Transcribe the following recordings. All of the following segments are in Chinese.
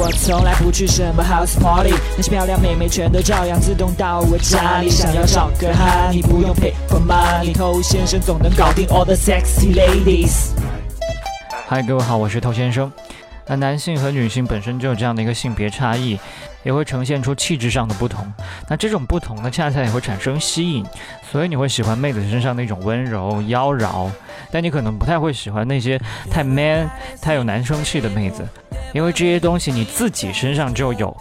我从来不去什么 house party，那些漂亮妹妹全都照样自动到我家里。想要找个哈，你不用 pay for money，偷先生总能搞定 all the sexy ladies。嗨，各位好，我是头先生。那男性和女性本身就有这样的一个性别差异，也会呈现出气质上的不同。那这种不同呢，恰恰也会产生吸引，所以你会喜欢妹子身上那种温柔妖娆，但你可能不太会喜欢那些太 man、太有男生气的妹子，因为这些东西你自己身上就有。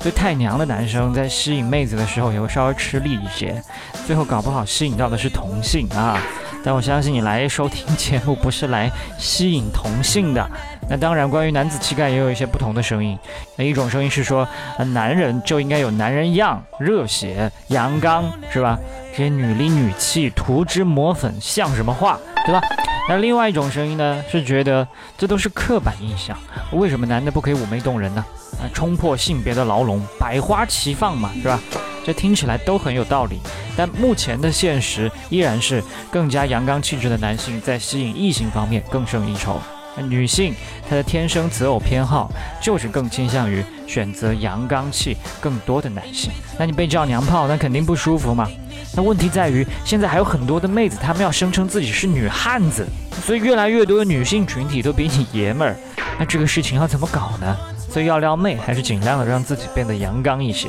所以太娘的男生在吸引妹子的时候也会稍微吃力一些，最后搞不好吸引到的是同性啊。但我相信你来收听节目不是来吸引同性的。那当然，关于男子气概也有一些不同的声音。那一种声音是说，呃，男人就应该有男人样，热血阳刚，是吧？这些女里女气，涂脂抹粉像什么话，对吧？那另外一种声音呢，是觉得这都是刻板印象。为什么男的不可以妩媚动人呢？啊，冲破性别的牢笼，百花齐放嘛，是吧？这听起来都很有道理，但目前的现实依然是更加阳刚气质的男性在吸引异性方面更胜一筹。女性她的天生择偶偏好就是更倾向于选择阳刚气更多的男性。那你被叫娘炮，那肯定不舒服嘛。那问题在于现在还有很多的妹子，她们要声称自己是女汉子，所以越来越多的女性群体都比你爷们儿。那这个事情要怎么搞呢？所以要撩妹，还是尽量的让自己变得阳刚一些。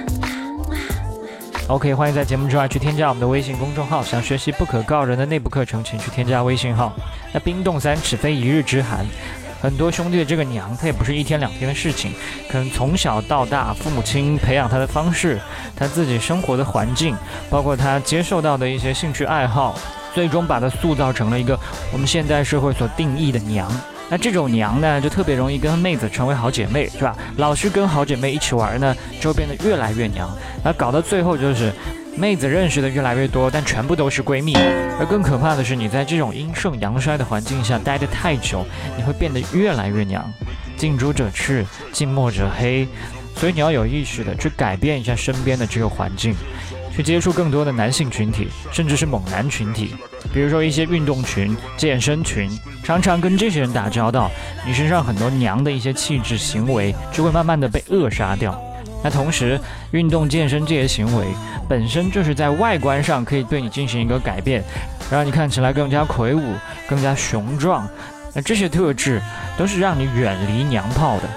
OK，欢迎在节目之外去添加我们的微信公众号。想学习不可告人的内部课程，请去添加微信号。那冰冻三尺非一日之寒，很多兄弟的这个娘，他也不是一天两天的事情，可能从小到大，父母亲培养他的方式，他自己生活的环境，包括他接受到的一些兴趣爱好，最终把他塑造成了一个我们现代社会所定义的娘。那这种娘呢，就特别容易跟妹子成为好姐妹，是吧？老是跟好姐妹一起玩呢，就变得越来越娘。那搞到最后就是，妹子认识的越来越多，但全部都是闺蜜。而更可怕的是，你在这种阴盛阳衰的环境下待得太久，你会变得越来越娘。近朱者赤，近墨者黑。所以你要有意识的去改变一下身边的这个环境。去接触更多的男性群体，甚至是猛男群体，比如说一些运动群、健身群，常常跟这些人打交道，你身上很多娘的一些气质行为就会慢慢的被扼杀掉。那同时，运动健身这些行为本身就是在外观上可以对你进行一个改变，让你看起来更加魁梧、更加雄壮。那这些特质都是让你远离娘炮的。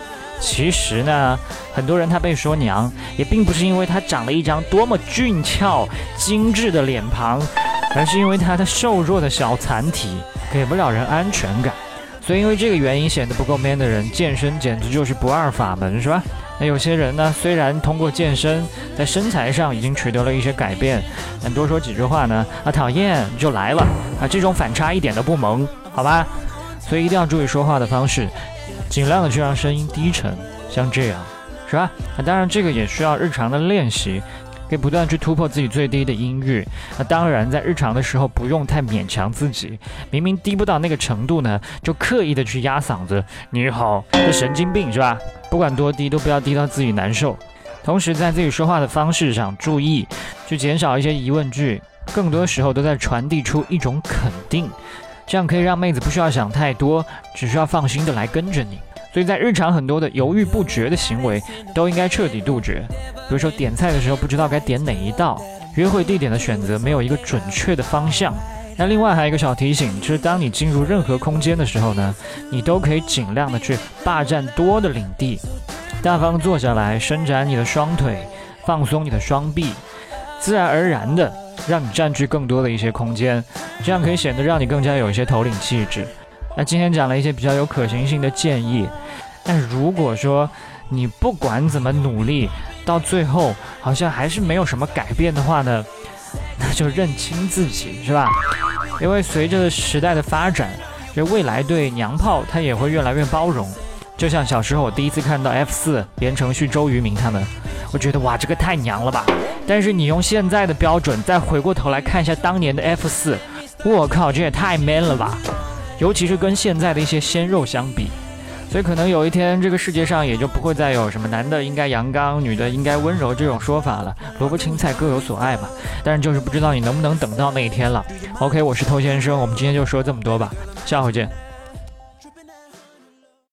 其实呢，很多人他被说娘，也并不是因为他长了一张多么俊俏、精致的脸庞，而是因为他的瘦弱的小残体给不了人安全感。所以因为这个原因显得不够 man 的人，健身简直就是不二法门，是吧？那有些人呢，虽然通过健身在身材上已经取得了一些改变，但多说几句话呢，啊，讨厌就来了，啊，这种反差一点都不萌，好吧？所以一定要注意说话的方式。尽量的去让声音低沉，像这样，是吧？那当然，这个也需要日常的练习，可以不断去突破自己最低的音域。那当然，在日常的时候不用太勉强自己，明明低不到那个程度呢，就刻意的去压嗓子。你好，这神经病是吧？不管多低，都不要低到自己难受。同时，在自己说话的方式上注意，去减少一些疑问句，更多时候都在传递出一种肯定。这样可以让妹子不需要想太多，只需要放心的来跟着你。所以在日常很多的犹豫不决的行为都应该彻底杜绝。比如说点菜的时候不知道该点哪一道，约会地点的选择没有一个准确的方向。那另外还有一个小提醒，就是当你进入任何空间的时候呢，你都可以尽量的去霸占多的领地，大方坐下来，伸展你的双腿，放松你的双臂，自然而然的。让你占据更多的一些空间，这样可以显得让你更加有一些头领气质。那今天讲了一些比较有可行性的建议，但如果说你不管怎么努力，到最后好像还是没有什么改变的话呢，那就认清自己，是吧？因为随着时代的发展，这未来对娘炮它也会越来越包容。就像小时候我第一次看到 F 四言承旭、周渝民他们，我觉得哇，这个太娘了吧！但是你用现在的标准再回过头来看一下当年的 F 四，我靠，这也太 man 了吧！尤其是跟现在的一些鲜肉相比，所以可能有一天这个世界上也就不会再有什么男的应该阳刚，女的应该温柔这种说法了。萝卜青菜各有所爱嘛，但是就是不知道你能不能等到那一天了。OK，我是偷先生，我们今天就说这么多吧，下回见。